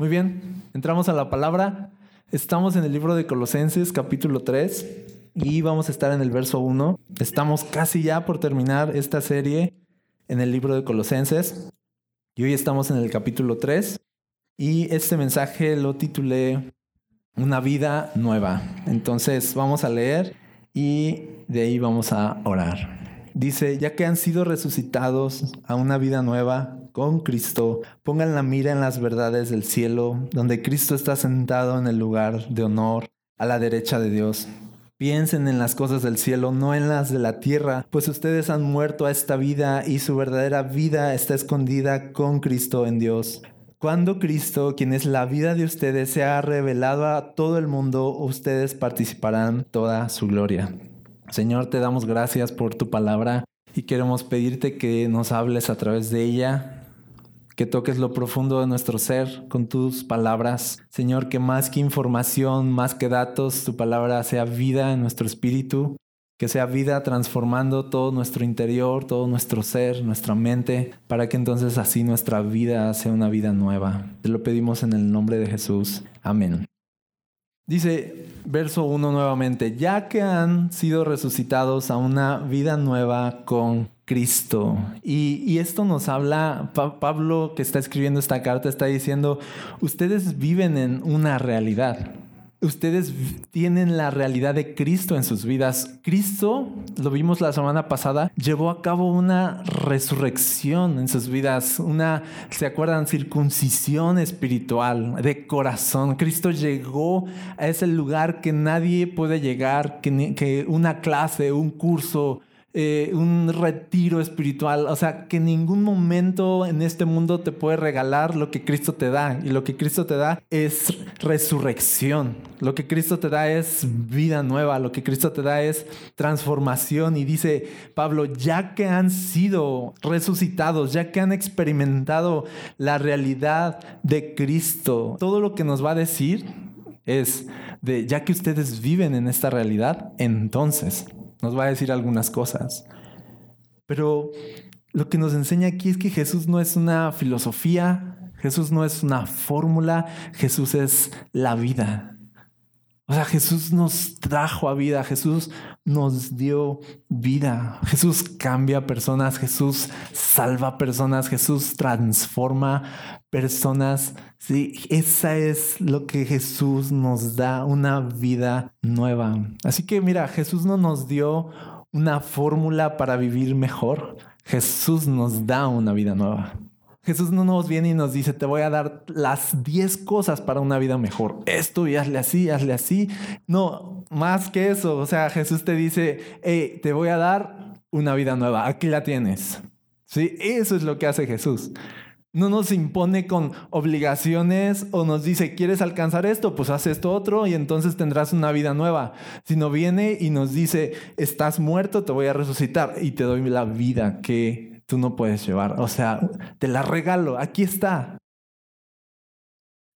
Muy bien, entramos a la palabra. Estamos en el libro de Colosenses capítulo 3 y vamos a estar en el verso 1. Estamos casi ya por terminar esta serie en el libro de Colosenses y hoy estamos en el capítulo 3 y este mensaje lo titulé Una vida nueva. Entonces vamos a leer y de ahí vamos a orar. Dice, ya que han sido resucitados a una vida nueva, con Cristo, pongan la mira en las verdades del cielo, donde Cristo está sentado en el lugar de honor a la derecha de Dios. Piensen en las cosas del cielo, no en las de la tierra, pues ustedes han muerto a esta vida y su verdadera vida está escondida con Cristo en Dios. Cuando Cristo, quien es la vida de ustedes, se ha revelado a todo el mundo, ustedes participarán toda su gloria. Señor, te damos gracias por tu palabra y queremos pedirte que nos hables a través de ella, que toques lo profundo de nuestro ser con tus palabras. Señor, que más que información, más que datos, tu palabra sea vida en nuestro espíritu, que sea vida transformando todo nuestro interior, todo nuestro ser, nuestra mente, para que entonces así nuestra vida sea una vida nueva. Te lo pedimos en el nombre de Jesús. Amén. Dice verso 1 nuevamente, ya que han sido resucitados a una vida nueva con Cristo. Y, esto nos habla, Pablo que está escribiendo esta carta está diciendo, ustedes viven en una realidad. Ustedes tienen la realidad de Cristo en sus vidas. Cristo, lo vimos la semana pasada, llevó a cabo una resurrección en sus vidas, una, ¿se acuerdan? Circuncisión espiritual, de corazón. Cristo llegó a ese lugar que nadie puede llegar, que, que una clase, un curso, eh, un retiro espiritual. O sea, que ningún momento en este mundo te puede regalar lo que Cristo te da. Y lo que Cristo te da es resurrección. Lo que Cristo te da es vida nueva. Lo que Cristo te da es transformación. Y dice Pablo, ya que han sido resucitados, ya que han experimentado la realidad de Cristo, todo lo que nos va a decir es de ya que ustedes viven en esta realidad, entonces nos va a decir algunas cosas. Pero lo que nos enseña aquí es que Jesús no es una filosofía, Jesús no es una fórmula, Jesús es la vida. O sea, Jesús nos trajo a vida, Jesús nos dio vida, Jesús cambia personas, Jesús salva personas, Jesús transforma personas. Sí, esa es lo que Jesús nos da, una vida nueva. Así que mira, Jesús no nos dio una fórmula para vivir mejor, Jesús nos da una vida nueva. Jesús no nos viene y nos dice, te voy a dar las 10 cosas para una vida mejor. Esto y hazle así, hazle así. No, más que eso. O sea, Jesús te dice, hey, te voy a dar una vida nueva. Aquí la tienes. Sí, eso es lo que hace Jesús. No nos impone con obligaciones o nos dice, ¿quieres alcanzar esto? Pues haz esto otro y entonces tendrás una vida nueva. Sino viene y nos dice, estás muerto, te voy a resucitar y te doy la vida que tú no puedes llevar. O sea, te la regalo, aquí está.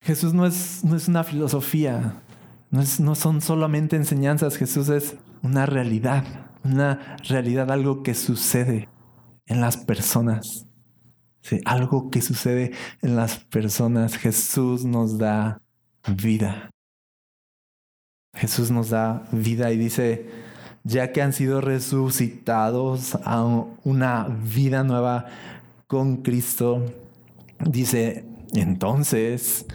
Jesús no es, no es una filosofía, no, es, no son solamente enseñanzas, Jesús es una realidad, una realidad, algo que sucede en las personas. Algo que sucede en las personas. Jesús nos da vida. Jesús nos da vida y dice, ya que han sido resucitados a una vida nueva con Cristo, dice, entonces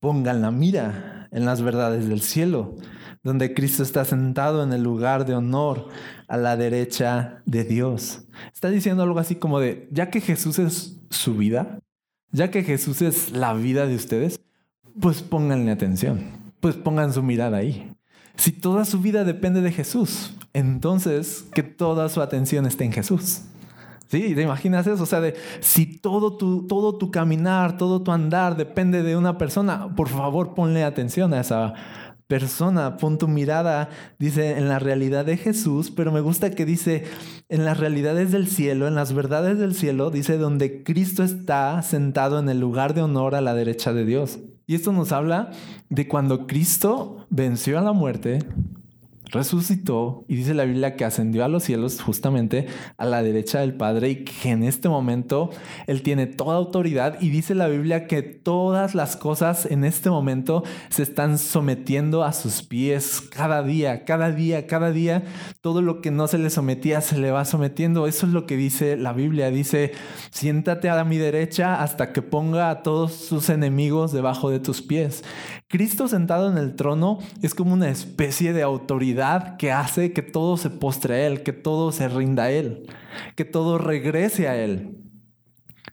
pongan la mira en las verdades del cielo, donde Cristo está sentado en el lugar de honor a la derecha de Dios. Está diciendo algo así como de, ya que Jesús es su vida, ya que Jesús es la vida de ustedes, pues pónganle atención, pues pongan su mirada ahí. Si toda su vida depende de Jesús, entonces que toda su atención esté en Jesús. ¿Sí? ¿Te imaginas eso? O sea, de, si todo tu, todo tu caminar, todo tu andar depende de una persona, por favor ponle atención a esa persona, pon tu mirada, dice, en la realidad de Jesús, pero me gusta que dice, en las realidades del cielo, en las verdades del cielo, dice, donde Cristo está sentado en el lugar de honor a la derecha de Dios. Y esto nos habla de cuando Cristo venció a la muerte, resucitó y dice la Biblia que ascendió a los cielos justamente a la derecha del Padre y que en este momento Él tiene toda autoridad y dice la Biblia que todas las cosas en este momento se están sometiendo a sus pies cada día, cada día, cada día. Todo lo que no se le sometía se le va sometiendo. Eso es lo que dice la Biblia. Dice, siéntate a mi derecha hasta que ponga a todos sus enemigos debajo de tus pies. Cristo sentado en el trono es como una especie de autoridad que hace que todo se postre a Él, que todo se rinda a Él, que todo regrese a Él.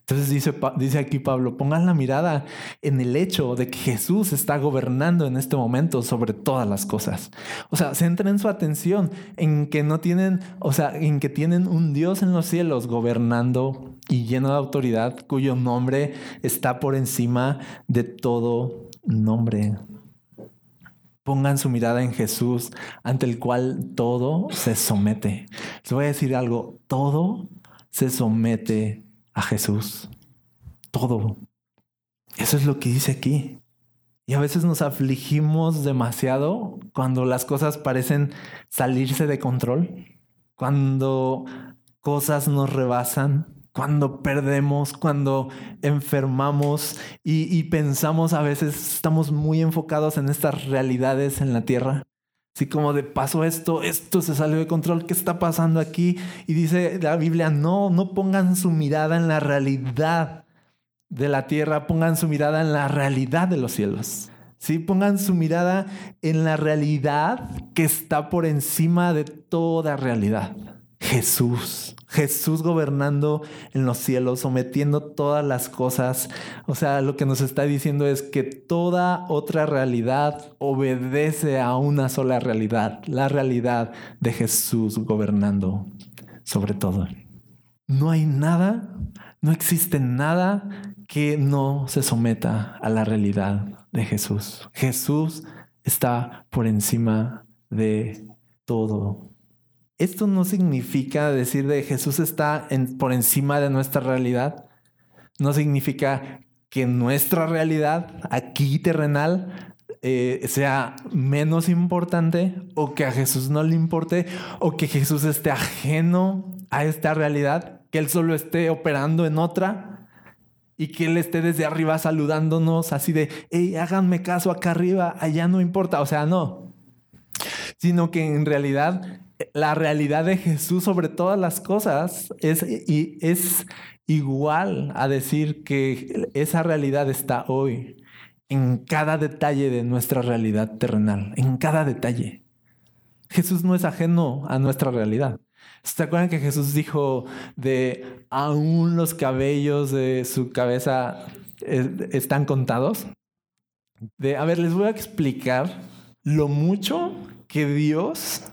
Entonces dice, dice aquí Pablo, pongan la mirada en el hecho de que Jesús está gobernando en este momento sobre todas las cosas. O sea, centren su atención en que no tienen, o sea, en que tienen un Dios en los cielos gobernando y lleno de autoridad, cuyo nombre está por encima de todo nombre. Pongan su mirada en Jesús, ante el cual todo se somete. Les voy a decir algo, todo se somete a Jesús. Todo. Eso es lo que dice aquí. Y a veces nos afligimos demasiado cuando las cosas parecen salirse de control, cuando cosas nos rebasan, cuando perdemos, cuando enfermamos y, pensamos a veces, estamos muy enfocados en estas realidades en la tierra. Así como de paso esto, esto se salió de control, ¿qué está pasando aquí? Y dice la Biblia, no, no pongan su mirada en la realidad de la tierra, pongan su mirada en la realidad de los cielos. Sí, pongan su mirada en la realidad que está por encima de toda realidad. Jesús, Jesús gobernando en los cielos, sometiendo todas las cosas. O sea, lo que nos está diciendo es que toda otra realidad obedece a una sola realidad, la realidad de Jesús gobernando sobre todo. No hay nada, no existe nada que no se someta a la realidad de Jesús. Jesús está por encima de todo esto no significa decir de Jesús está por encima de nuestra realidad. No significa que nuestra realidad aquí terrenal eh, sea menos importante o que a Jesús no le importe o que Jesús esté ajeno a esta realidad, que Él solo esté operando en otra y que Él esté desde arriba saludándonos así de, hey, háganme caso acá arriba, allá no importa. O sea, no. Sino que en realidad la realidad de Jesús sobre todas las cosas es, y es igual a decir que esa realidad está hoy en cada detalle de nuestra realidad terrenal, en cada detalle. Jesús no es ajeno a nuestra realidad. ¿Se acuerdan que Jesús dijo de aún los cabellos de su cabeza eh, están contados? De, a ver, les voy a explicar lo mucho que Dios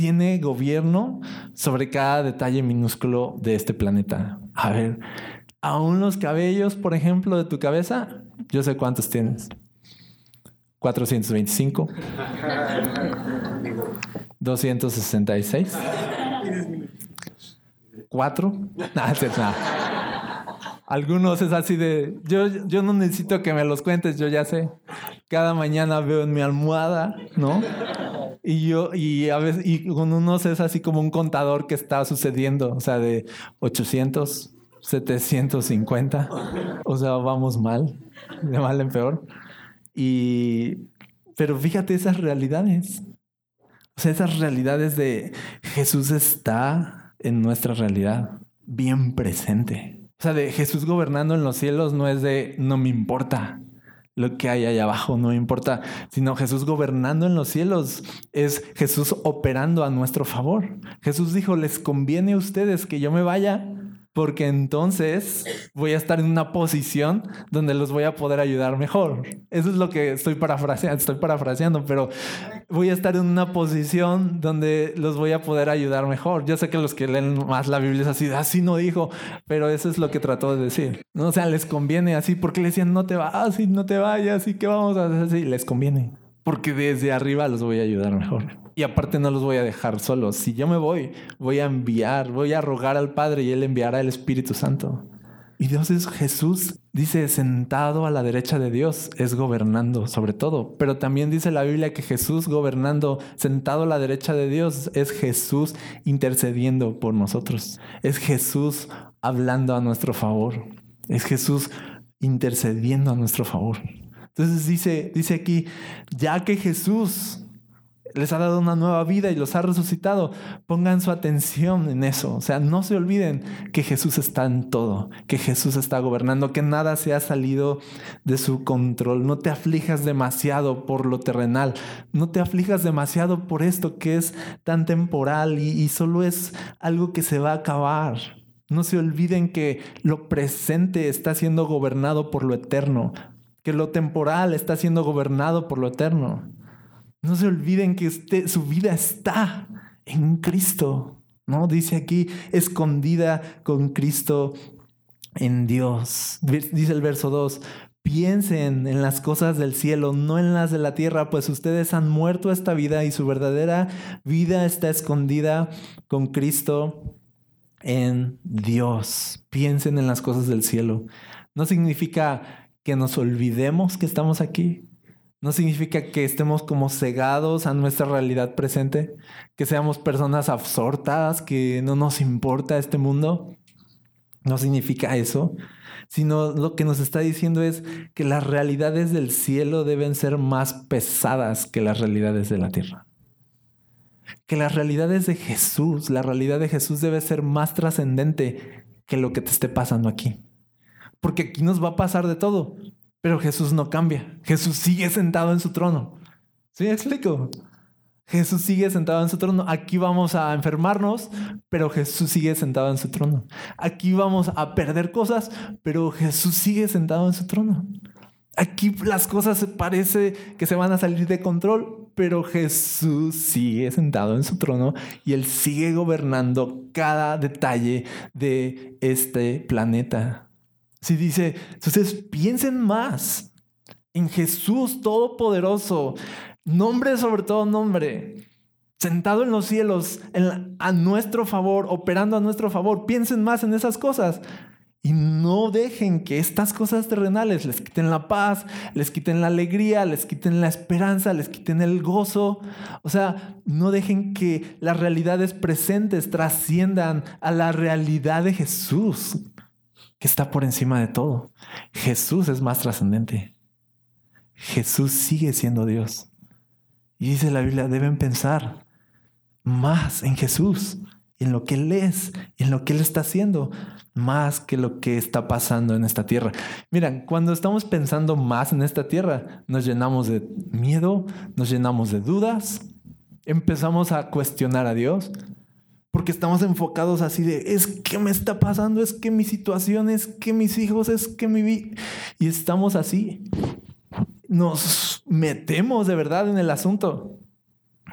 tiene gobierno sobre cada detalle minúsculo de este planeta. A ver, aún los cabellos, por ejemplo, de tu cabeza, yo sé cuántos tienes. 425. 266. 4. Nada, nada. Algunos es así de, yo, yo no necesito que me los cuentes, yo ya sé. Cada mañana veo en mi almohada, ¿no? Y yo, y a veces, y con unos es así como un contador que está sucediendo, o sea, de 800, 750. O sea, vamos mal, de mal en peor. Y, pero fíjate esas realidades. O sea, esas realidades de Jesús está en nuestra realidad, bien presente. O sea, de Jesús gobernando en los cielos no es de no me importa lo que hay allá abajo, no importa, sino Jesús gobernando en los cielos, es Jesús operando a nuestro favor. Jesús dijo, les conviene a ustedes que yo me vaya porque entonces voy a estar en una posición donde los voy a poder ayudar mejor. Eso es lo que estoy parafraseando, estoy parafraseando, pero voy a estar en una posición donde los voy a poder ayudar mejor. Yo sé que los que leen más la Biblia es así, así no dijo, pero eso es lo que trató de decir. O sea, les conviene así porque le decían, no te vas y no te vayas y qué vamos a hacer así. Les conviene porque desde arriba los voy a ayudar mejor. Y aparte no los voy a dejar solos. Si yo me voy, voy a enviar, voy a rogar al Padre y Él enviará el Espíritu Santo. Y Dios es Jesús, dice, sentado a la derecha de Dios, es gobernando sobre todo. Pero también dice la Biblia que Jesús gobernando, sentado a la derecha de Dios, es Jesús intercediendo por nosotros. Es Jesús hablando a nuestro favor. Es Jesús intercediendo a nuestro favor. Entonces dice, dice aquí, ya que Jesús les ha dado una nueva vida y los ha resucitado, pongan su atención en eso. O sea, no se olviden que Jesús está en todo, que Jesús está gobernando, que nada se ha salido de su control. No te aflijas demasiado por lo terrenal, no te aflijas demasiado por esto que es tan temporal y, y solo es algo que se va a acabar. No se olviden que lo presente está siendo gobernado por lo eterno, que lo temporal está siendo gobernado por lo eterno. No se olviden que usted, su vida está en Cristo. ¿no? Dice aquí, escondida con Cristo en Dios. Dice el verso 2, piensen en las cosas del cielo, no en las de la tierra, pues ustedes han muerto esta vida y su verdadera vida está escondida con Cristo en Dios. Piensen en las cosas del cielo. No significa que nos olvidemos que estamos aquí. No significa que estemos como cegados a nuestra realidad presente, que seamos personas absortas, que no nos importa este mundo. No significa eso, sino lo que nos está diciendo es que las realidades del cielo deben ser más pesadas que las realidades de la tierra. Que las realidades de Jesús, la realidad de Jesús debe ser más trascendente que lo que te esté pasando aquí. Porque aquí nos va a pasar de todo. Pero Jesús no cambia. Jesús sigue sentado en su trono. ¿Sí me explico? Jesús sigue sentado en su trono. Aquí vamos a enfermarnos, pero Jesús sigue sentado en su trono. Aquí vamos a perder cosas, pero Jesús sigue sentado en su trono. Aquí las cosas parece que se van a salir de control, pero Jesús sigue sentado en su trono y Él sigue gobernando cada detalle de este planeta. Si dice, entonces piensen más en Jesús Todopoderoso, nombre sobre todo nombre, sentado en los cielos, a nuestro favor, operando a nuestro favor. Piensen más en esas cosas. Y no dejen que estas cosas terrenales les quiten la paz, les quiten la alegría, les quiten la esperanza, les quiten el gozo. O sea, no dejen que las realidades presentes trasciendan a la realidad de Jesús que está por encima de todo. Jesús es más trascendente. Jesús sigue siendo Dios. Y dice la Biblia, deben pensar más en Jesús, en lo que Él es, en lo que Él está haciendo, más que lo que está pasando en esta tierra. Miren, cuando estamos pensando más en esta tierra, nos llenamos de miedo, nos llenamos de dudas, empezamos a cuestionar a Dios, porque estamos enfocados así de, es que me está pasando, es que mi situación, es que mis hijos, es que mi vida. Y estamos así. Nos metemos de verdad en el asunto.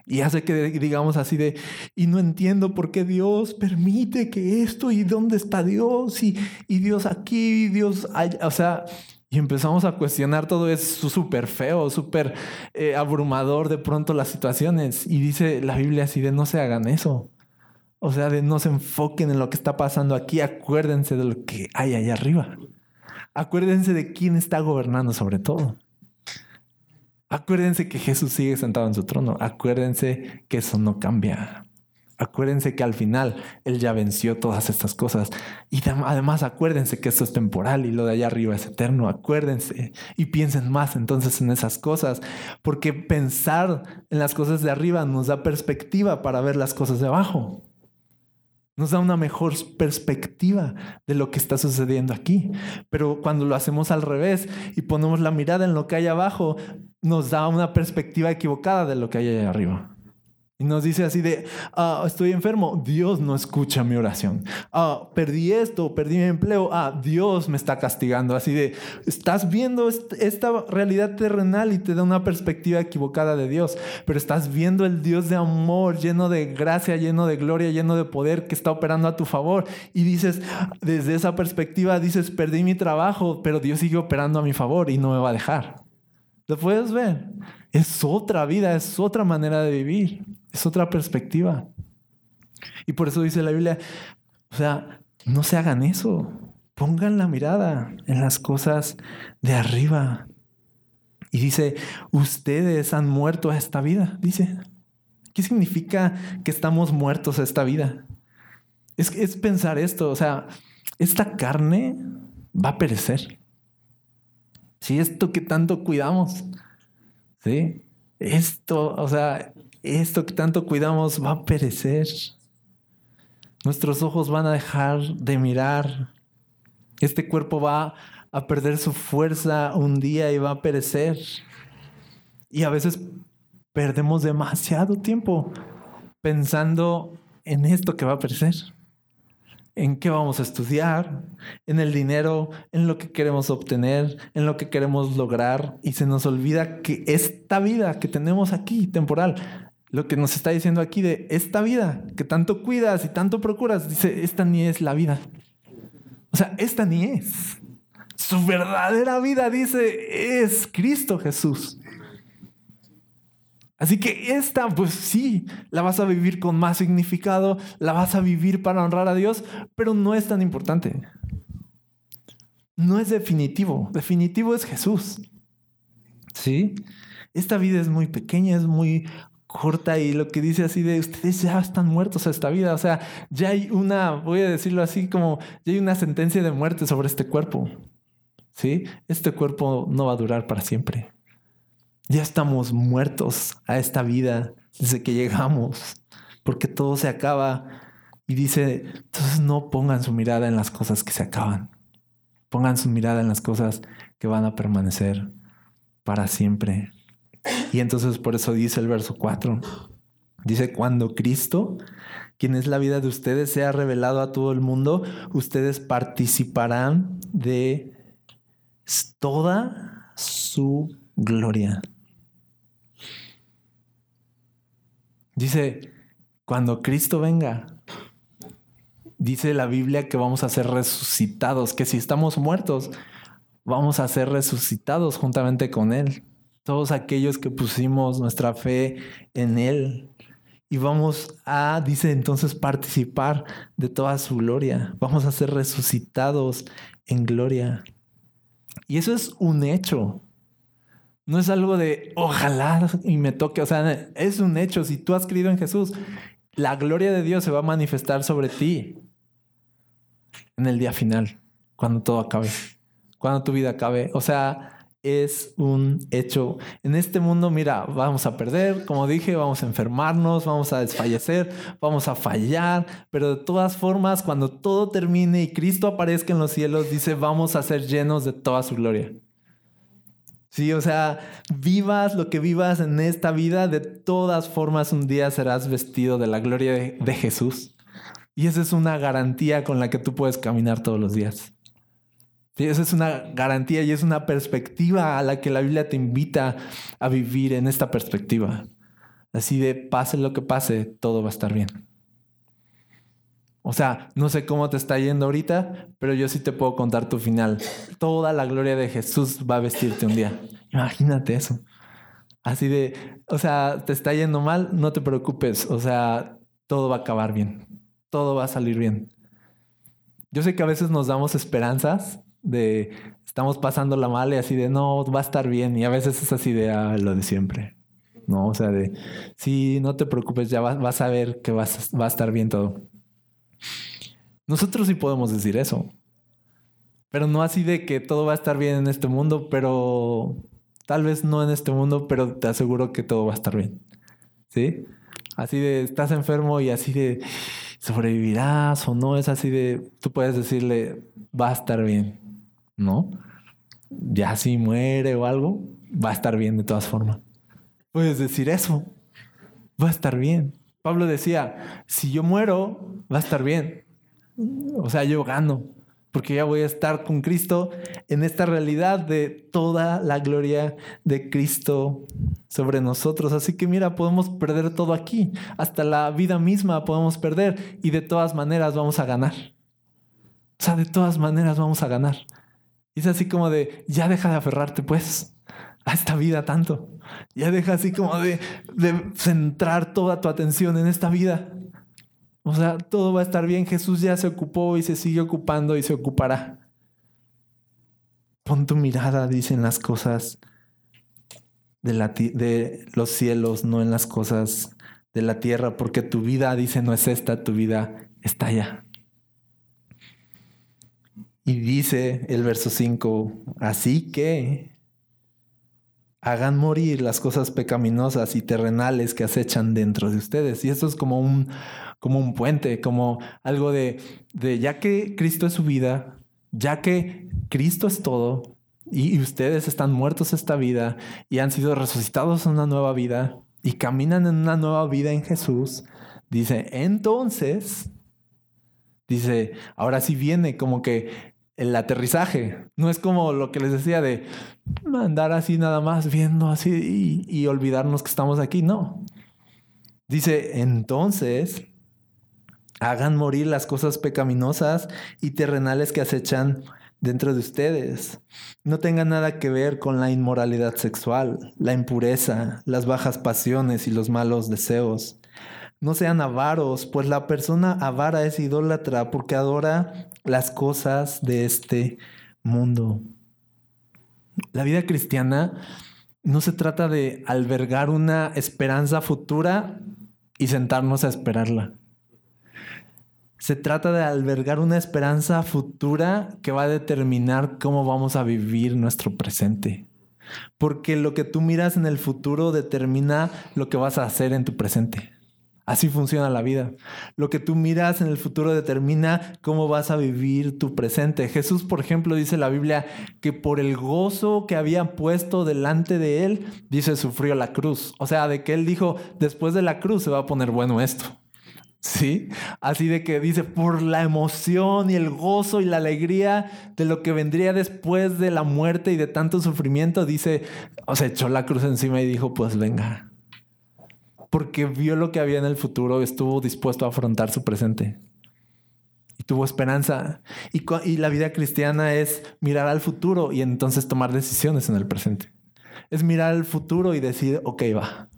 Y hace que digamos así de, y no entiendo por qué Dios permite que esto y dónde está Dios y, y Dios aquí y Dios allá. O sea, y empezamos a cuestionar todo, es súper feo, súper eh, abrumador de pronto las situaciones. Y dice la Biblia así de, no se hagan eso. O sea, de no se enfoquen en lo que está pasando aquí, acuérdense de lo que hay allá arriba. Acuérdense de quién está gobernando sobre todo. Acuérdense que Jesús sigue sentado en su trono. Acuérdense que eso no cambia. Acuérdense que al final Él ya venció todas estas cosas. Y además acuérdense que esto es temporal y lo de allá arriba es eterno. Acuérdense y piensen más entonces en esas cosas. Porque pensar en las cosas de arriba nos da perspectiva para ver las cosas de abajo nos da una mejor perspectiva de lo que está sucediendo aquí. Pero cuando lo hacemos al revés y ponemos la mirada en lo que hay abajo, nos da una perspectiva equivocada de lo que hay allá arriba. Y nos dice así de, ah, estoy enfermo, Dios no escucha mi oración. Ah, perdí esto, perdí mi empleo, ah, Dios me está castigando. Así de, estás viendo esta realidad terrenal y te da una perspectiva equivocada de Dios, pero estás viendo el Dios de amor, lleno de gracia, lleno de gloria, lleno de poder que está operando a tu favor. Y dices, desde esa perspectiva, dices, perdí mi trabajo, pero Dios sigue operando a mi favor y no me va a dejar. ¿Lo puedes ver? Es otra vida, es otra manera de vivir, es otra perspectiva. Y por eso dice la Biblia, o sea, no se hagan eso. Pongan la mirada en las cosas de arriba. Y dice, ustedes han muerto a esta vida, dice. ¿Qué significa que estamos muertos a esta vida? Es, es pensar esto, o sea, esta carne va a perecer. Si esto que tanto cuidamos, ¿sí? Esto, o sea, esto que tanto cuidamos va a perecer. Nuestros ojos van a dejar de mirar. Este cuerpo va a perder su fuerza un día y va a perecer. Y a veces perdemos demasiado tiempo pensando en esto que va a perecer en qué vamos a estudiar, en el dinero, en lo que queremos obtener, en lo que queremos lograr y se nos olvida que esta vida que tenemos aquí, temporal, lo que nos está diciendo aquí de esta vida que tanto cuidas y tanto procuras, dice, esta ni es la vida. O sea, esta ni es. Su verdadera vida, dice, es Cristo Jesús. Así que esta, pues sí, la vas a vivir con más significado, la vas a vivir para honrar a Dios, pero no es tan importante. No es definitivo. Definitivo es Jesús. ¿Sí? Esta vida es muy pequeña, es muy corta y lo que dice así de ustedes ya están muertos a esta vida. O sea, ya hay una, voy a decirlo así como, ya hay una sentencia de muerte sobre este cuerpo. ¿Sí? Este cuerpo no va a durar para siempre. Ya estamos muertos a esta vida desde que llegamos, porque todo se acaba. Y dice, entonces no pongan su mirada en las cosas que se acaban, pongan su mirada en las cosas que van a permanecer para siempre. Y entonces por eso dice el verso 4, dice, cuando Cristo, quien es la vida de ustedes, sea revelado a todo el mundo, ustedes participarán de toda su gloria. Dice, cuando Cristo venga, dice la Biblia que vamos a ser resucitados, que si estamos muertos, vamos a ser resucitados juntamente con Él. Todos aquellos que pusimos nuestra fe en Él. Y vamos a, dice entonces, participar de toda su gloria. Vamos a ser resucitados en gloria. Y eso es un hecho. No es algo de ojalá y me toque. O sea, es un hecho. Si tú has creído en Jesús, la gloria de Dios se va a manifestar sobre ti en el día final, cuando todo acabe, cuando tu vida acabe. O sea, es un hecho. En este mundo, mira, vamos a perder, como dije, vamos a enfermarnos, vamos a desfallecer, vamos a fallar, pero de todas formas, cuando todo termine y Cristo aparezca en los cielos, dice, vamos a ser llenos de toda su gloria. Sí, o sea, vivas lo que vivas en esta vida, de todas formas un día serás vestido de la gloria de, Jesús. Y esa es una garantía con la que tú puedes caminar todos los días. Esa es una garantía y es una perspectiva a la que la Biblia te invita a vivir en esta perspectiva. Así de pase lo que pase, todo va a estar bien. O sea, no sé cómo te está yendo ahorita, pero yo sí te puedo contar tu final. Toda la gloria de Jesús va a vestirte un día. Imagínate eso. Así de, o sea, te está yendo mal, no te preocupes. O sea, todo va a acabar bien. Todo va a salir bien. Yo sé que a veces nos damos esperanzas de estamos pasando la mal y así de no, va a estar bien. Y a veces es así de ah, lo de siempre. No, o sea, de sí, no te preocupes, ya vas, a ver que va a estar bien todo. Nosotros sí podemos decir eso. Pero no así de que todo va a estar bien en este mundo, pero tal vez no en este mundo, pero te aseguro que todo va a estar bien. ¿Sí? Así de estás enfermo y así de sobrevivirás o no, es así de tú puedes decirle va a estar bien, ¿no? Ya si muere o algo, va a estar bien de todas formas. Puedes decir eso, va a estar bien. Pablo decía, si yo muero, va a estar bien. O sea, yo gano, porque ya voy a estar con Cristo en esta realidad de toda la gloria de Cristo sobre nosotros. Así que mira, podemos perder todo aquí, hasta la vida misma podemos perder y de todas maneras vamos a ganar. O sea, de todas maneras vamos a ganar. Y es así como de, ya deja de aferrarte pues a esta vida tanto. Ya deja así como de, de centrar toda tu atención en esta vida. O sea, todo va a estar bien. Jesús ya se ocupó y se sigue ocupando y se ocupará. Pon tu mirada, dice, en las cosas de, la de los cielos, no en las cosas de la tierra, porque tu vida, dice, no es esta, tu vida está allá. Y dice el verso 5, así que hagan morir las cosas pecaminosas y terrenales que acechan dentro de ustedes. Y eso es como un, como un puente, como algo de, de ya que Cristo es su vida, ya que Cristo es todo y ustedes están muertos esta vida y han sido resucitados en una nueva vida y caminan en una nueva vida en Jesús, dice, entonces, dice, ahora sí viene como que el aterrizaje. No es como lo que les decía de andar así nada más viendo así y, olvidarnos que estamos aquí. No. Dice, entonces, hagan morir las cosas pecaminosas y terrenales que acechan dentro de ustedes. No tengan nada que ver con la inmoralidad sexual, la impureza, las bajas pasiones y los malos deseos. No sean avaros, pues la persona avara es idólatra porque adora las cosas de este mundo. La vida cristiana no se trata de albergar una esperanza futura y sentarnos a esperarla. Se trata de albergar una esperanza futura que va a determinar cómo vamos a vivir nuestro presente. Porque lo que tú miras en el futuro determina lo que vas a hacer en tu presente. Así funciona la vida. Lo que tú miras en el futuro determina cómo vas a vivir tu presente. Jesús, por ejemplo, dice la Biblia que por el gozo que había puesto delante de él, dice, sufrió la cruz. O sea, de que él dijo, después de la cruz se va a poner bueno esto. ¿Sí? Así de que dice, por la emoción y el gozo y la alegría de lo que vendría después de la muerte y de tanto sufrimiento, dice, o sea, echó la cruz encima y dijo, pues venga, porque vio lo que había en el futuro, estuvo dispuesto a afrontar su presente. Y tuvo esperanza. Y, la vida cristiana es mirar al futuro y entonces tomar decisiones en el presente. Es mirar al futuro y decir, ok, va.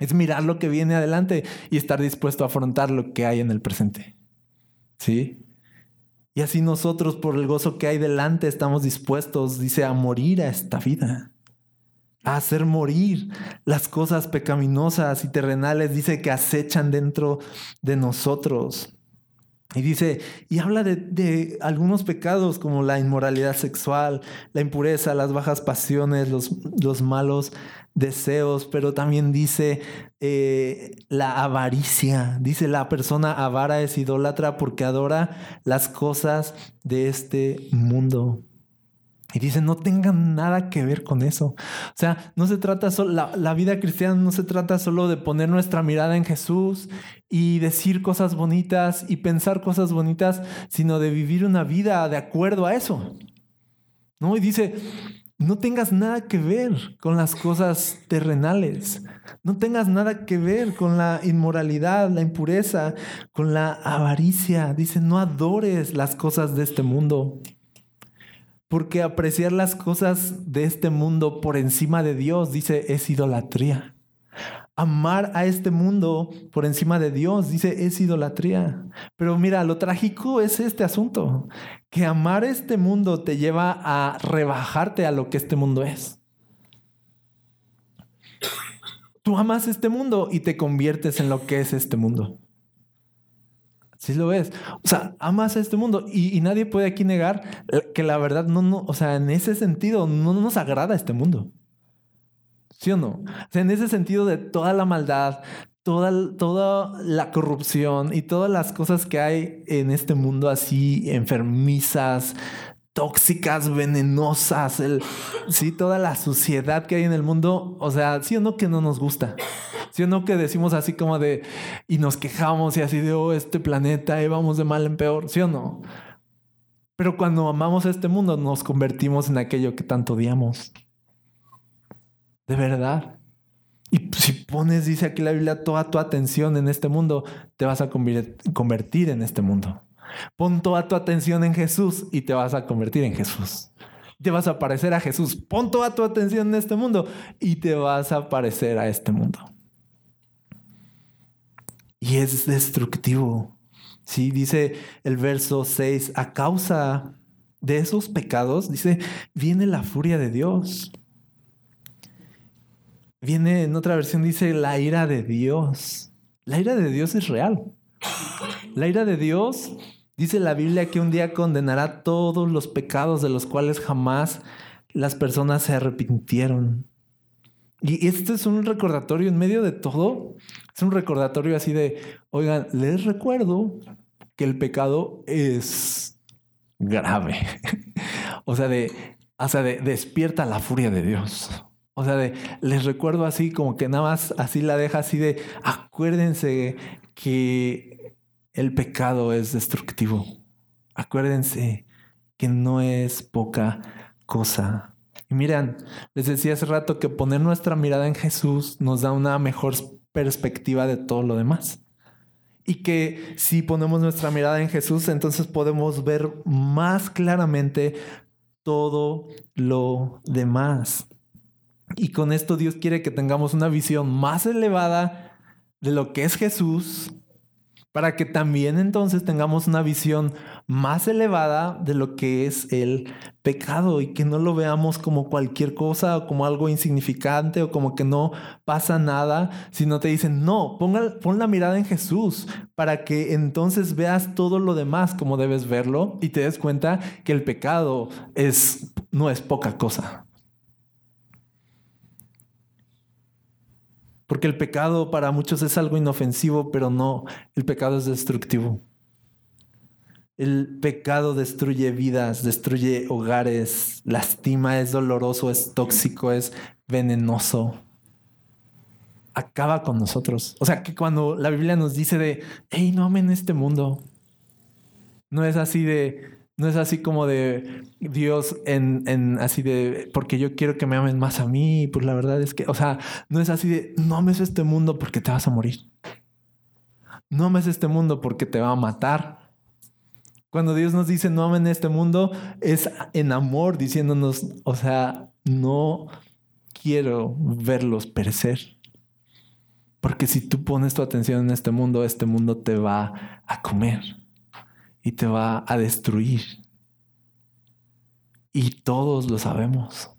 Es mirar lo que viene adelante y estar dispuesto a afrontar lo que hay en el presente. ¿Sí? Y así nosotros, por el gozo que hay delante, estamos dispuestos, dice, a morir a esta vida hacer morir las cosas pecaminosas y terrenales, dice que acechan dentro de nosotros. Y dice, y habla de, algunos pecados como la inmoralidad sexual, la impureza, las bajas pasiones, los, los malos deseos, pero también dice eh, la avaricia. Dice, la persona avara es idólatra porque adora las cosas de este mundo. Y dice, no tengan nada que ver con eso. O sea, no se trata solo, la, vida cristiana no se trata solo de poner nuestra mirada en Jesús y decir cosas bonitas y pensar cosas bonitas, sino de vivir una vida de acuerdo a eso. ¿No? Y dice, no tengas nada que ver con las cosas terrenales. No tengas nada que ver con la inmoralidad, la impureza, con la avaricia. Dice, no adores las cosas de este mundo. Porque apreciar las cosas de este mundo por encima de Dios, dice, es idolatría. Amar a este mundo por encima de Dios, dice, es idolatría. Pero mira, lo trágico es este asunto, que amar este mundo te lleva a rebajarte a lo que este mundo es. Tú amas este mundo y te conviertes en lo que es este mundo. Sí lo ves. O sea, amas a este mundo y, nadie puede aquí negar que la verdad no, no, o sea, en ese sentido no nos agrada este mundo. ¿Sí o no? O sea, en ese sentido de toda la maldad, toda, toda la corrupción y todas las cosas que hay en este mundo así enfermizas, tóxicas, venenosas, el, sí, toda la suciedad que hay en el mundo, o sea, sí o no que no nos gusta. Sí o no que decimos así como de, y nos quejamos y así de, oh, este planeta, y vamos de mal en peor, sí o no. Pero cuando amamos este mundo nos convertimos en aquello que tanto odiamos. De verdad. Y si pones, dice aquí la Biblia, toda tu atención en este mundo, te vas a convertir en este mundo. Pon toda tu atención en Jesús y te vas a convertir en Jesús. Te vas a parecer a Jesús. Pon toda tu atención en este mundo y te vas a parecer a este mundo. Y es destructivo. Sí, dice el verso 6, a causa de esos pecados, dice, viene la furia de Dios. Viene en otra versión, dice la ira de Dios. La ira de Dios es real. La ira de Dios, dice la Biblia, que un día condenará todos los pecados de los cuales jamás las personas se arrepintieron. Y este es un recordatorio en medio de todo. Es un recordatorio así de, oigan, les recuerdo que el pecado es grave. o sea, de, o sea, de, despierta la furia de Dios. O sea, de, les recuerdo así como que nada más así la deja así de, acuérdense que el pecado es destructivo. Acuérdense que no es poca cosa. Y miren, les decía hace rato que poner nuestra mirada en Jesús nos da una mejor perspectiva de todo lo demás. Y que si ponemos nuestra mirada en Jesús, entonces podemos ver más claramente todo lo demás. Y con esto Dios quiere que tengamos una visión más elevada de lo que es Jesús, para que también entonces tengamos una visión más elevada de lo que es el pecado y que no lo veamos como cualquier cosa o como algo insignificante o como que no pasa nada, sino te dicen, no, ponga, pon la mirada en Jesús para que entonces veas todo lo demás como debes verlo y te des cuenta que el pecado es, no es poca cosa. Porque el pecado para muchos es algo inofensivo, pero no, el pecado es destructivo. El pecado destruye vidas, destruye hogares, lastima, es doloroso, es tóxico, es venenoso. Acaba con nosotros. O sea que cuando la Biblia nos dice de, hey, no amen este mundo, no es así de, no es así como de Dios en, en, así de porque yo quiero que me amen más a mí. Pues la verdad es que, o sea, no es así de no ames este mundo porque te vas a morir. No ames este mundo porque te va a matar. Cuando Dios nos dice no amen este mundo, es en amor diciéndonos, o sea, no quiero verlos perecer. Porque si tú pones tu atención en este mundo, este mundo te va a comer y te va a destruir. Y todos lo sabemos.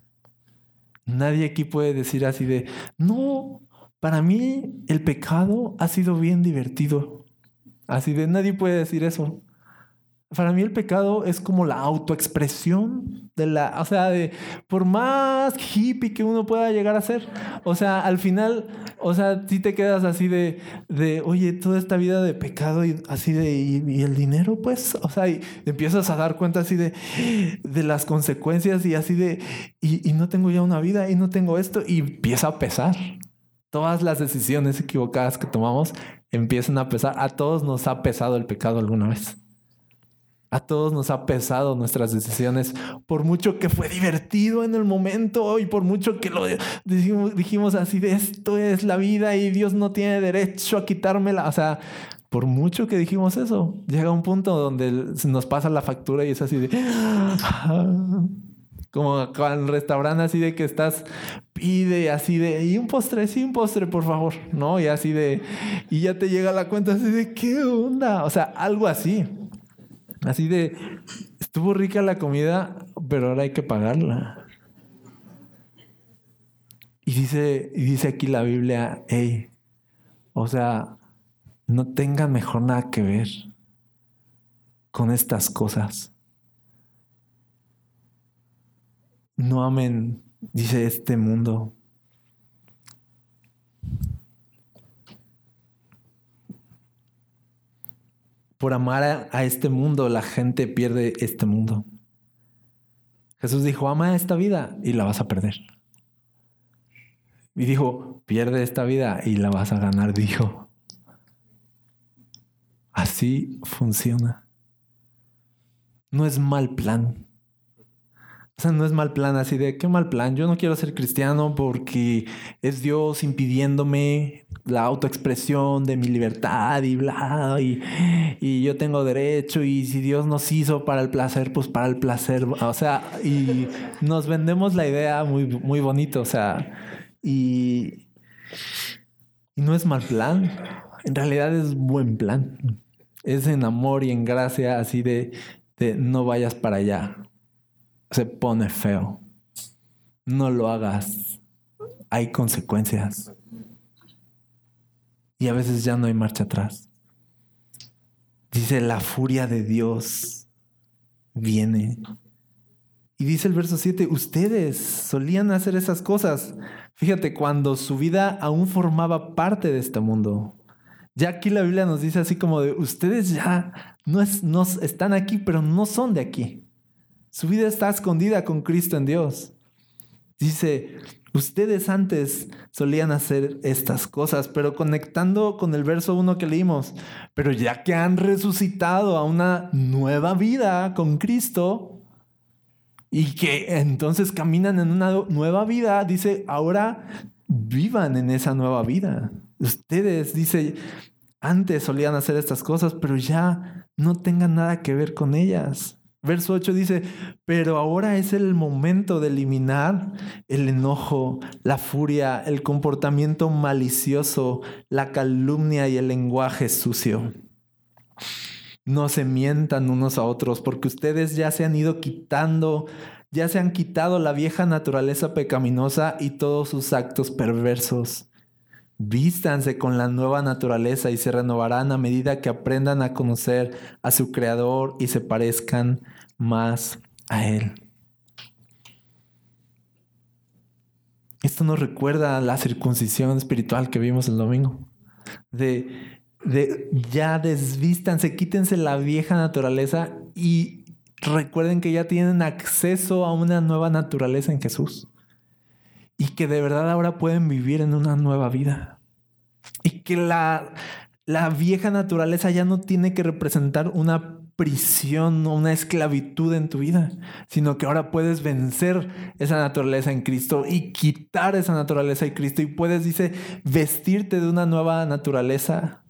Nadie aquí puede decir así de, no, para mí el pecado ha sido bien divertido. Así de, nadie puede decir eso. Para mí el pecado es como la autoexpresión de la, o sea, de por más hippie que uno pueda llegar a ser, o sea, al final, o sea, si te quedas así de, de, oye, toda esta vida de pecado y así de, y, el dinero, pues, o sea, y empiezas a dar cuenta así de, de las consecuencias y así de, y, y no tengo ya una vida y no tengo esto y empieza a pesar. Todas las decisiones equivocadas que tomamos empiezan a pesar. A todos nos ha pesado el pecado alguna vez. A todos nos ha pesado nuestras decisiones, por mucho que fue divertido en el momento y por mucho que lo dijimos, dijimos así de esto es la vida y Dios no tiene derecho a quitármela. O sea, por mucho que dijimos eso, llega un punto donde nos pasa la factura y es así de... Como con el restaurante así de que estás, pide así de, y un postre, sí, un postre, por favor, ¿no? Y así de, y ya te llega la cuenta así de, ¿qué onda? O sea, algo así. Así de, estuvo rica la comida, pero ahora hay que pagarla. Y dice, y dice aquí la Biblia, hey, o sea, no tengan mejor nada que ver con estas cosas. No amen, dice este mundo. Por amar a, este mundo, la gente pierde este mundo. Jesús dijo, ama esta vida y la vas a perder. Y dijo, pierde esta vida y la vas a ganar, dijo. Así funciona. No es mal plan. O sea, no es mal plan así de, qué mal plan. Yo no quiero ser cristiano porque es Dios impidiéndome la autoexpresión de mi libertad y bla, y, y, yo tengo derecho y si Dios nos hizo para el placer, pues para el placer, o sea, y nos vendemos la idea muy, muy bonito, o sea, y, y no es mal plan, en realidad es buen plan, es en amor y en gracia así de, de no vayas para allá, se pone feo. No lo hagas. Hay consecuencias. Y a veces ya no hay marcha atrás. Dice, la furia de Dios viene. Y dice el verso 7, ustedes solían hacer esas cosas. Fíjate, cuando su vida aún formaba parte de este mundo. Ya aquí la Biblia nos dice así como de, ustedes ya no, es, no están aquí, pero no son de aquí. Su vida está escondida con Cristo en Dios. Dice, ustedes antes solían hacer estas cosas, pero conectando con el verso 1 que leímos, pero ya que han resucitado a una nueva vida con Cristo y que entonces caminan en una nueva vida, dice, ahora vivan en esa nueva vida. Ustedes, dice, antes solían hacer estas cosas, pero ya no tengan nada que ver con ellas. Verso 8 dice, pero ahora es el momento de eliminar el enojo, la furia, el comportamiento malicioso, la calumnia y el lenguaje sucio. No se mientan unos a otros porque ustedes ya se han ido quitando, ya se han quitado la vieja naturaleza pecaminosa y todos sus actos perversos. Vístanse con la nueva naturaleza y se renovarán a medida que aprendan a conocer a su Creador y se parezcan más a Él. Esto nos recuerda a la circuncisión espiritual que vimos el domingo. De, de ya desvístanse, quítense la vieja naturaleza y recuerden que ya tienen acceso a una nueva naturaleza en Jesús. Y que de verdad ahora pueden vivir en una nueva vida. Y que la, la vieja naturaleza ya no tiene que representar una prisión o una esclavitud en tu vida, sino que ahora puedes vencer esa naturaleza en Cristo y quitar esa naturaleza en Cristo y puedes, dice, vestirte de una nueva naturaleza.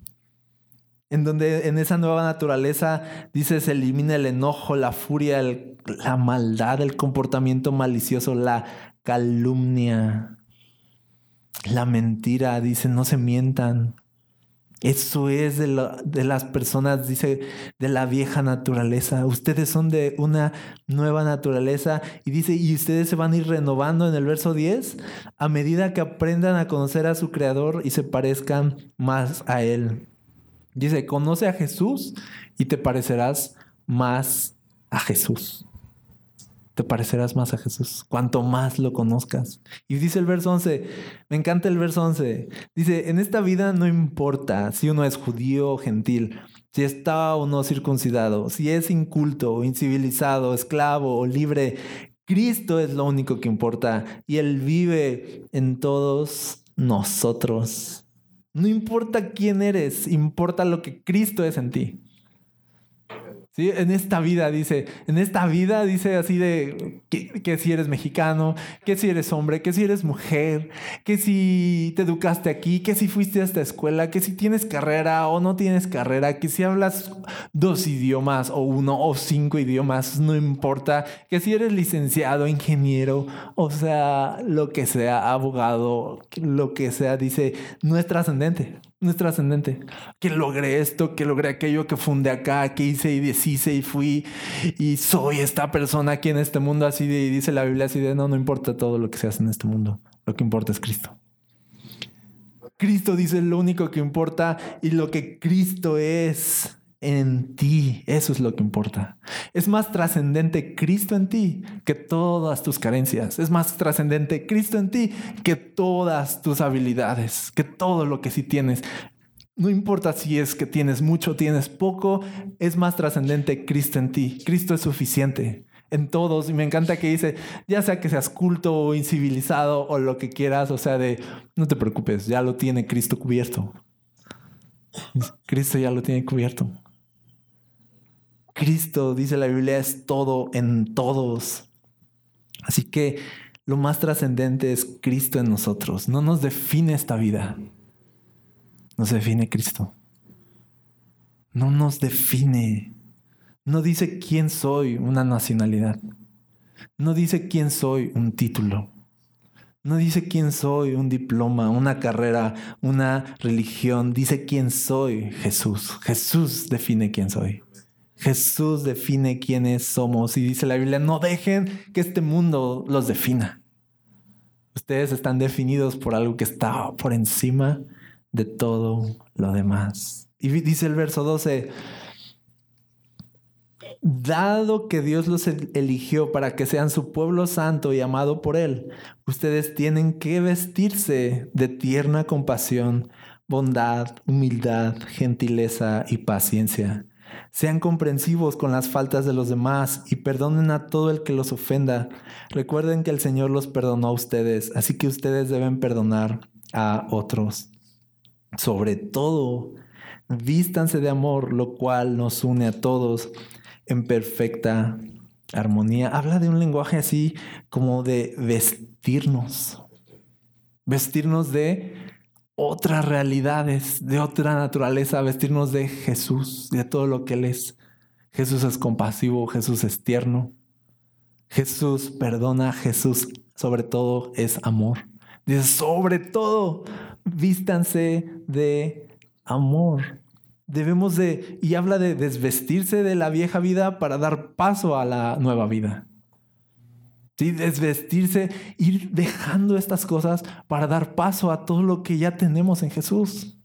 En donde en esa nueva naturaleza, dice, se elimina el enojo, la furia, la maldad, el comportamiento malicioso, la calumnia, la mentira. Dice, no se mientan. Eso es de, las personas, dice, de la vieja naturaleza. Ustedes son de una nueva naturaleza. Y dice, y ustedes se van a ir renovando en el verso 10 a medida que aprendan a conocer a su Creador y se parezcan más a Él. Dice, conoce a Jesús y te parecerás más a Jesús te parecerás más a Jesús, cuanto más lo conozcas. Y dice el verso 11, me encanta el verso 11, dice, en esta vida no importa si uno es judío o gentil, si está o no circuncidado, si es inculto o incivilizado, esclavo o libre, Cristo es lo único que importa y Él vive en todos nosotros. No importa quién eres, importa lo que Cristo es en ti. ¿Sí? En esta vida, dice, en esta vida dice así de que, si eres mexicano, que si eres hombre, que si eres mujer, que si te educaste aquí, que si fuiste a esta escuela, que si tienes carrera o no tienes carrera, que si hablas dos idiomas o uno o cinco idiomas, no importa, que si eres licenciado, ingeniero, o sea, lo que sea, abogado, lo que sea, dice, no es trascendente no es trascendente. Que logré esto, que logré aquello, que fundé acá, que hice y deshice y fui y soy esta persona aquí en este mundo así de, y dice la Biblia así de, no, no importa todo lo que se hace en este mundo, lo que importa es Cristo. Cristo dice lo único que importa y lo que Cristo es en ti. Eso es lo que importa. Es más trascendente Cristo en ti que todas tus carencias. Es más trascendente Cristo en ti que todas tus habilidades, que todo lo que sí tienes. No importa si es que tienes mucho, o tienes poco, es más trascendente Cristo en ti. Cristo es suficiente en todos. Y me encanta que dice, ya sea que seas culto o incivilizado o lo que quieras, o sea, de, no te preocupes, ya lo tiene Cristo cubierto. Cristo ya lo tiene cubierto. Cristo, dice la Biblia, es todo en todos. Así que lo más trascendente es Cristo en nosotros. No nos define esta vida. Nos define Cristo. No nos define. No dice quién soy una nacionalidad. No dice quién soy un título. No dice quién soy un diploma, una carrera, una religión. Dice quién soy Jesús. Jesús define quién soy. Jesús define quiénes somos y dice la Biblia, no dejen que este mundo los defina. Ustedes están definidos por algo que está por encima de todo lo demás. Y dice el verso 12, dado que Dios los eligió para que sean su pueblo santo y amado por Él, ustedes tienen que vestirse de tierna compasión, bondad, humildad, gentileza y paciencia. Sean comprensivos con las faltas de los demás y perdonen a todo el que los ofenda. Recuerden que el Señor los perdonó a ustedes, así que ustedes deben perdonar a otros. Sobre todo, vístanse de amor, lo cual nos une a todos en perfecta armonía. Habla de un lenguaje así como de vestirnos. Vestirnos de otras realidades, de otra naturaleza, vestirnos de Jesús, de todo lo que Él es. Jesús es compasivo, Jesús es tierno, Jesús perdona, Jesús sobre todo es amor. Dice, sobre todo, vístanse de amor. Debemos de, y habla de desvestirse de la vieja vida para dar paso a la nueva vida. ¿Sí? Desvestirse, ir dejando estas cosas para dar paso a todo lo que ya tenemos en Jesús.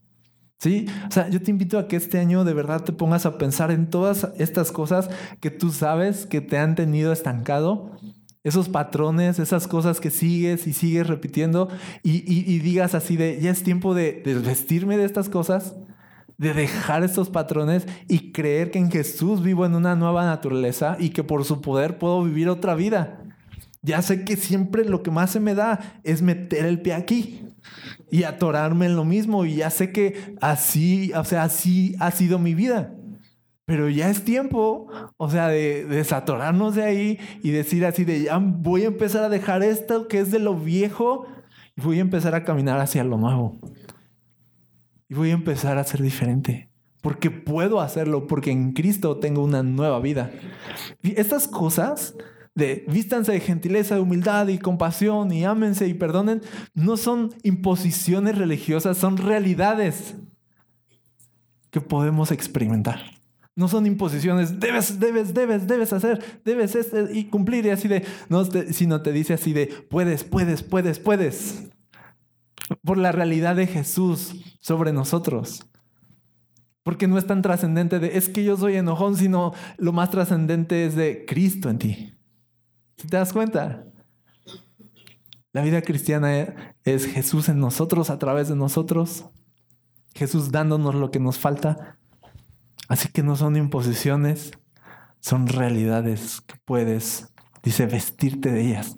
¿Sí? O sea, yo te invito a que este año de verdad te pongas a pensar en todas estas cosas que tú sabes que te han tenido estancado, esos patrones, esas cosas que sigues y sigues repitiendo y, digas así de, ya es tiempo de desvestirme de estas cosas, de dejar estos patrones y creer que en Jesús vivo en una nueva naturaleza y que por su poder puedo vivir otra vida. Ya sé que siempre lo que más se me da es meter el pie aquí y atorarme en lo mismo. Y ya sé que así, o sea, así ha sido mi vida. Pero ya es tiempo, o sea, de, desatorarnos de ahí y decir así de, ya voy a empezar a dejar esto que es de lo viejo y voy a empezar a caminar hacia lo nuevo. Y voy a empezar a ser diferente. Porque puedo hacerlo, porque en Cristo tengo una nueva vida. Y estas cosas de vístanse de gentileza, de humildad y compasión y ámense y perdonen, no son imposiciones religiosas, son realidades que podemos experimentar. No son imposiciones, debes, debes, debes, debes hacer, debes este, y cumplir y así de, no, sino te dice así de, puedes, puedes, puedes, puedes. Por la realidad de Jesús sobre nosotros. Porque no es tan trascendente de, es que yo soy enojón, sino lo más trascendente es de Cristo en ti. ¿Te das cuenta? La vida cristiana es Jesús en nosotros, a través de nosotros. Jesús dándonos lo que nos falta. Así que no son imposiciones, son realidades que puedes, dice, vestirte de ellas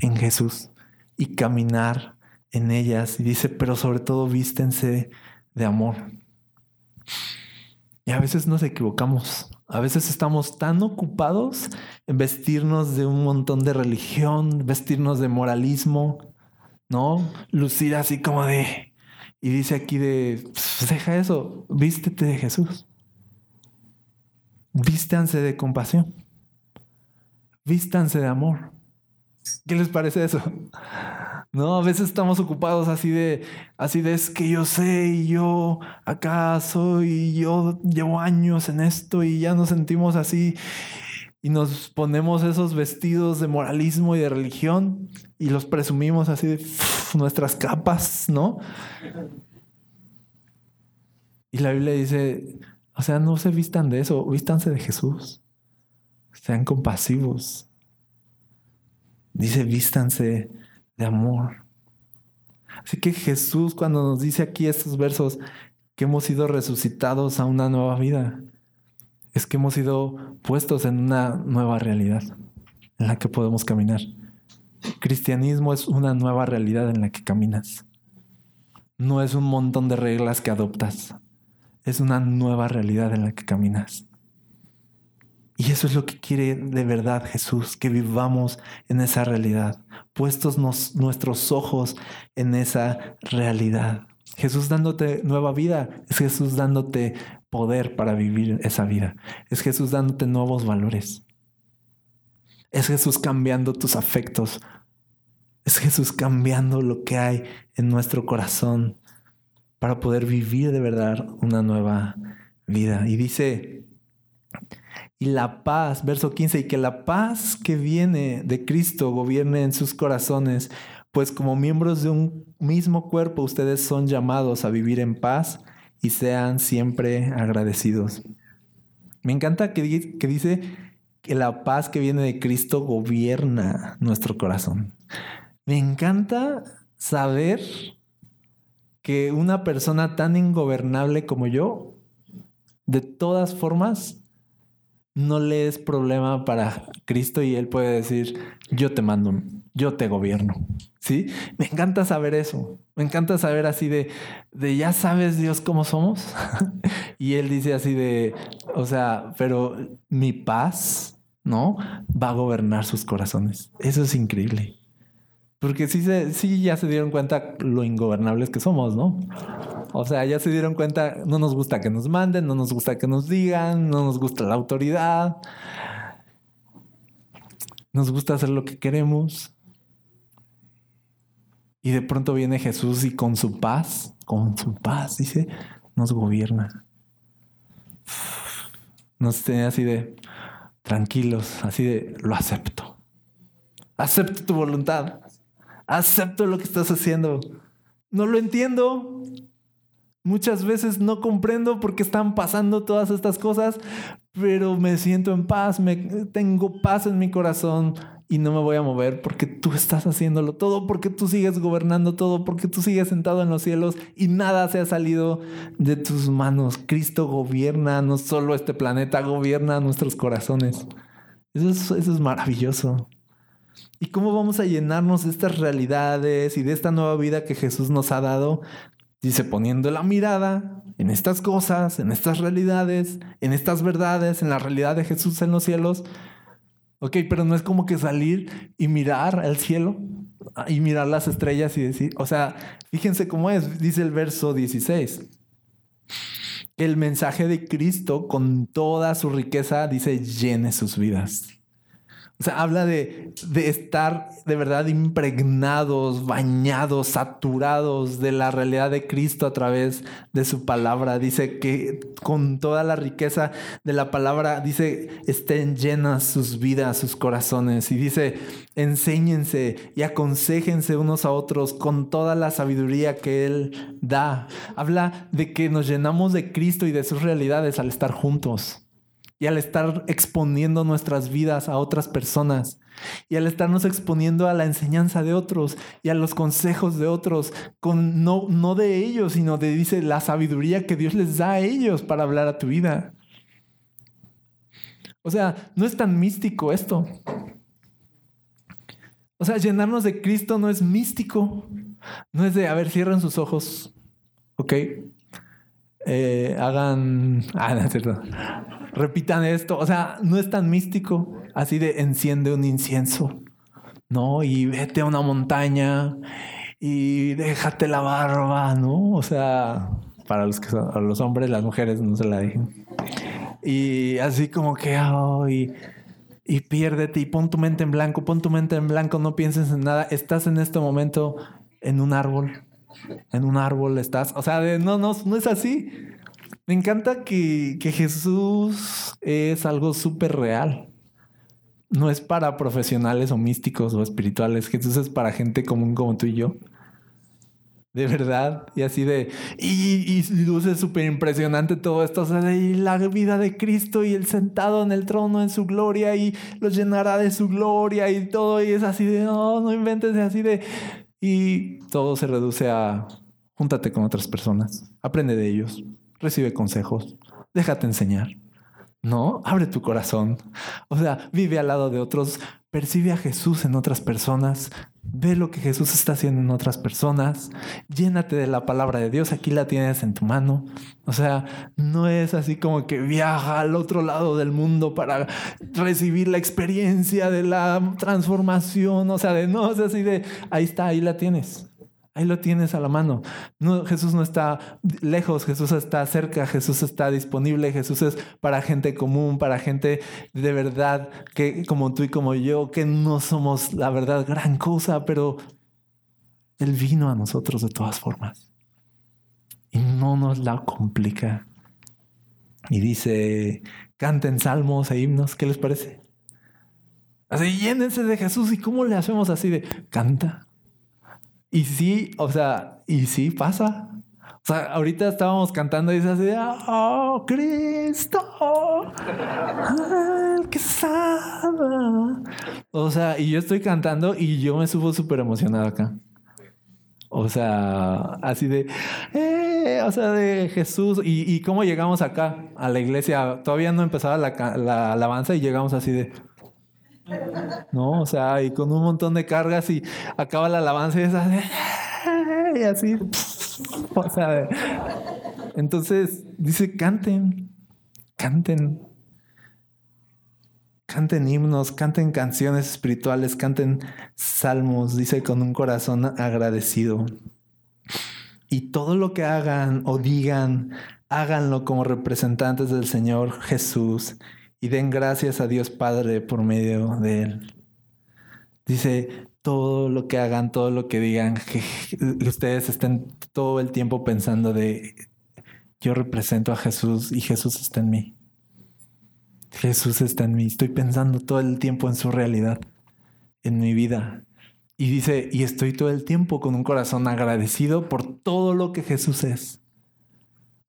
en Jesús y caminar en ellas. Y dice, pero sobre todo vístense de amor. Y a veces nos equivocamos. A veces estamos tan ocupados en vestirnos de un montón de religión, vestirnos de moralismo, ¿no? Lucir así como de... Y dice aquí de, pues, deja eso, vístete de Jesús. Vístanse de compasión. Vístanse de amor. ¿Qué les parece eso? No, a veces estamos ocupados así de, así de es que yo sé y yo acá soy, y yo llevo años en esto y ya nos sentimos así y nos ponemos esos vestidos de moralismo y de religión y los presumimos así de nuestras capas, ¿no? Y la Biblia dice, o sea, no se vistan de eso, vístanse de Jesús. Sean compasivos. Dice, vístanse de amor. Así que Jesús cuando nos dice aquí estos versos que hemos sido resucitados a una nueva vida, es que hemos sido puestos en una nueva realidad en la que podemos caminar. cristianismo es una nueva realidad en la que caminas. No es un montón de reglas que adoptas. Es una nueva realidad en la que caminas. Y eso es lo que quiere de verdad Jesús, que vivamos en esa realidad, puestos nuestros ojos en esa realidad. Jesús dándote nueva vida, es Jesús dándote poder para vivir esa vida, es Jesús dándote nuevos valores, es Jesús cambiando tus afectos, es Jesús cambiando lo que hay en nuestro corazón para poder vivir de verdad una nueva vida. Y dice y la paz, verso 15, y que la paz que viene de Cristo gobierne en sus corazones, pues como miembros de un mismo cuerpo ustedes son llamados a vivir en paz y sean siempre agradecidos. Me encanta que, que dice que la paz que viene de Cristo gobierna nuestro corazón. Me encanta saber que una persona tan ingobernable como yo, de todas formas, no le es problema para Cristo y Él puede decir, yo te mando, yo te gobierno. ¿Sí? Me encanta saber eso. Me encanta saber así de, de ya sabes Dios cómo somos. y Él dice así de, o sea, pero mi paz ¿no? Va a gobernar sus corazones. Eso es increíble. Porque sí, se, sí ya se dieron cuenta lo ingobernables que somos, ¿no? O sea, ya se dieron cuenta, no nos gusta que nos manden, no nos gusta que nos digan, no nos gusta la autoridad. Nos gusta hacer lo que queremos. Y de pronto viene Jesús y con su paz, con su paz, dice, nos gobierna. Nos tiene así de, tranquilos, así de, lo acepto. Acepto tu voluntad. Acepto lo que estás haciendo. No lo entiendo. Muchas veces no comprendo por qué están pasando todas estas cosas, pero me siento en paz, me, tengo paz en mi corazón y no me voy a mover porque tú estás haciéndolo todo, porque tú sigues gobernando todo, porque tú sigues sentado en los cielos y nada se ha salido de tus manos. Cristo gobierna no solo este planeta, gobierna nuestros corazones. Eso es, eso es maravilloso. ¿Y cómo vamos a llenarnos de estas realidades y de esta nueva vida que Jesús nos ha dado? Dice, poniendo la mirada en estas cosas, en estas realidades, en estas verdades, en la realidad de Jesús en los cielos Ok, pero no es como que salir y mirar al cielo y mirar las estrellas y decir, o sea, fíjense cómo es, dice el verso 16. El mensaje de Cristo con toda su riqueza dice, llene sus vidas. O sea, habla de, de, estar de verdad impregnados, bañados, saturados de la realidad de Cristo a través de su palabra. Dice que con toda la riqueza de la palabra, dice, estén llenas sus vidas, sus corazones. Y dice, enséñense y aconsejense unos a otros con toda la sabiduría que Él da. Habla de que nos llenamos de Cristo y de sus realidades al estar juntos y al estar exponiendo nuestras vidas a otras personas y al estarnos exponiendo a la enseñanza de otros y a los consejos de otros, con no, no de ellos, sino de, dice, la sabiduría que Dios les da a ellos para hablar a tu vida. O sea, no es tan místico esto. O sea, llenarnos de Cristo no es místico. No es de, a ver, cierren sus ojos. ¿Ok? Eh, hagan... Ah, no es repitan esto. O sea, no es tan místico. Así de enciende un incienso, ¿no? Y vete a una montaña y déjate la barba, ¿no? O sea, para los que son, los hombres, las mujeres no se la dejen. Y así como que, oh, y, y piérdete y pon tu mente en blanco, pon tu mente en blanco, no pienses en nada. Estás en este momento en un árbol. En un árbol estás. O sea, no, no, no es así. Me encanta que, Jesús es algo súper real. No es para profesionales o místicos o espirituales. Jesús es para gente común como tú y yo. De verdad. Y así de. Y, y luce súper impresionante todo esto. O sea, y la vida de Cristo y el sentado en el trono en su gloria y los llenará de su gloria y todo. Y es así de. No, no inventes así de. Y todo se reduce a. Júntate con otras personas. Aprende de ellos recibe consejos, déjate enseñar. No, abre tu corazón. O sea, vive al lado de otros, percibe a Jesús en otras personas, ve lo que Jesús está haciendo en otras personas, llénate de la palabra de Dios, aquí la tienes en tu mano. O sea, no es así como que viaja al otro lado del mundo para recibir la experiencia de la transformación, o sea, de no, es así de, ahí está, ahí la tienes. Ahí lo tienes a la mano. No, Jesús no está lejos, Jesús está cerca, Jesús está disponible, Jesús es para gente común, para gente de verdad que como tú y como yo, que no somos la verdad gran cosa, pero Él vino a nosotros de todas formas. Y no nos la complica. y dice, canten salmos e himnos, ¿qué les parece? Así, llénense de Jesús. ¿Y cómo le hacemos así de canta? Y sí, o sea, y sí pasa. O sea, ahorita estábamos cantando y dice así, oh, Cristo, salva. O sea, y yo estoy cantando y yo me subo súper emocionado acá. O sea, así de, eh, o sea, de Jesús. Y, y, cómo llegamos acá a la iglesia. Todavía no empezaba la, la alabanza y llegamos así de, no, o sea, y con un montón de cargas y acaba la alabanza y es así, así, entonces dice, canten, canten, canten himnos, canten canciones espirituales, canten salmos, dice con un corazón agradecido. Y todo lo que hagan o digan, háganlo como representantes del Señor Jesús y den gracias a Dios Padre por medio de Él. Dice, todo lo que hagan, todo lo que digan, que ustedes estén todo el tiempo pensando de, yo represento a Jesús y Jesús está en mí. Jesús está en mí. Estoy pensando todo el tiempo en su realidad, en mi vida. Y dice, y estoy todo el tiempo con un corazón agradecido por todo lo que Jesús es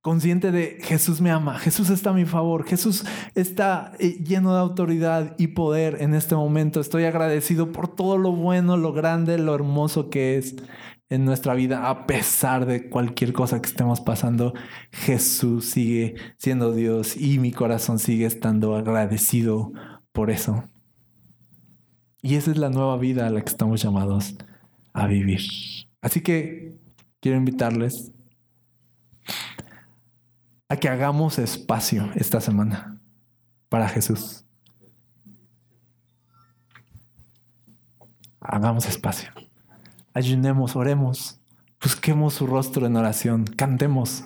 consciente de Jesús me ama, Jesús está a mi favor, Jesús está eh, lleno de autoridad y poder en este momento. Estoy agradecido por todo lo bueno, lo grande, lo hermoso que es en nuestra vida, a pesar de cualquier cosa que estemos pasando. Jesús sigue siendo Dios y mi corazón sigue estando agradecido por eso. Y esa es la nueva vida a la que estamos llamados a vivir. Así que quiero invitarles a que hagamos espacio esta semana para Jesús. Hagamos espacio. Ayunemos, oremos, busquemos su rostro en oración, cantemos,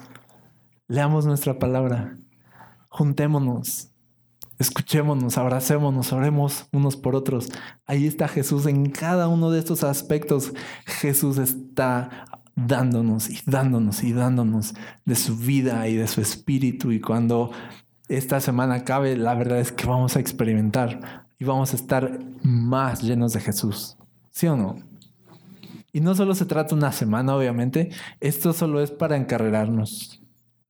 leamos nuestra palabra, juntémonos, escuchémonos, abracémonos, oremos unos por otros. Ahí está Jesús en cada uno de estos aspectos. Jesús está dándonos y dándonos y dándonos de su vida y de su espíritu. Y cuando esta semana acabe, la verdad es que vamos a experimentar y vamos a estar más llenos de Jesús. ¿Sí o no? Y no solo se trata una semana, obviamente, esto solo es para encarrerarnos.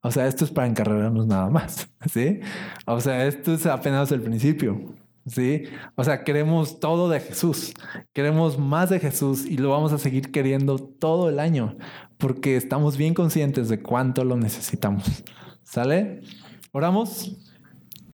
O sea, esto es para encarrerarnos nada más, ¿sí? O sea, esto es apenas el principio. ¿Sí? O sea, queremos todo de Jesús, queremos más de Jesús y lo vamos a seguir queriendo todo el año porque estamos bien conscientes de cuánto lo necesitamos. ¿Sale? Oramos.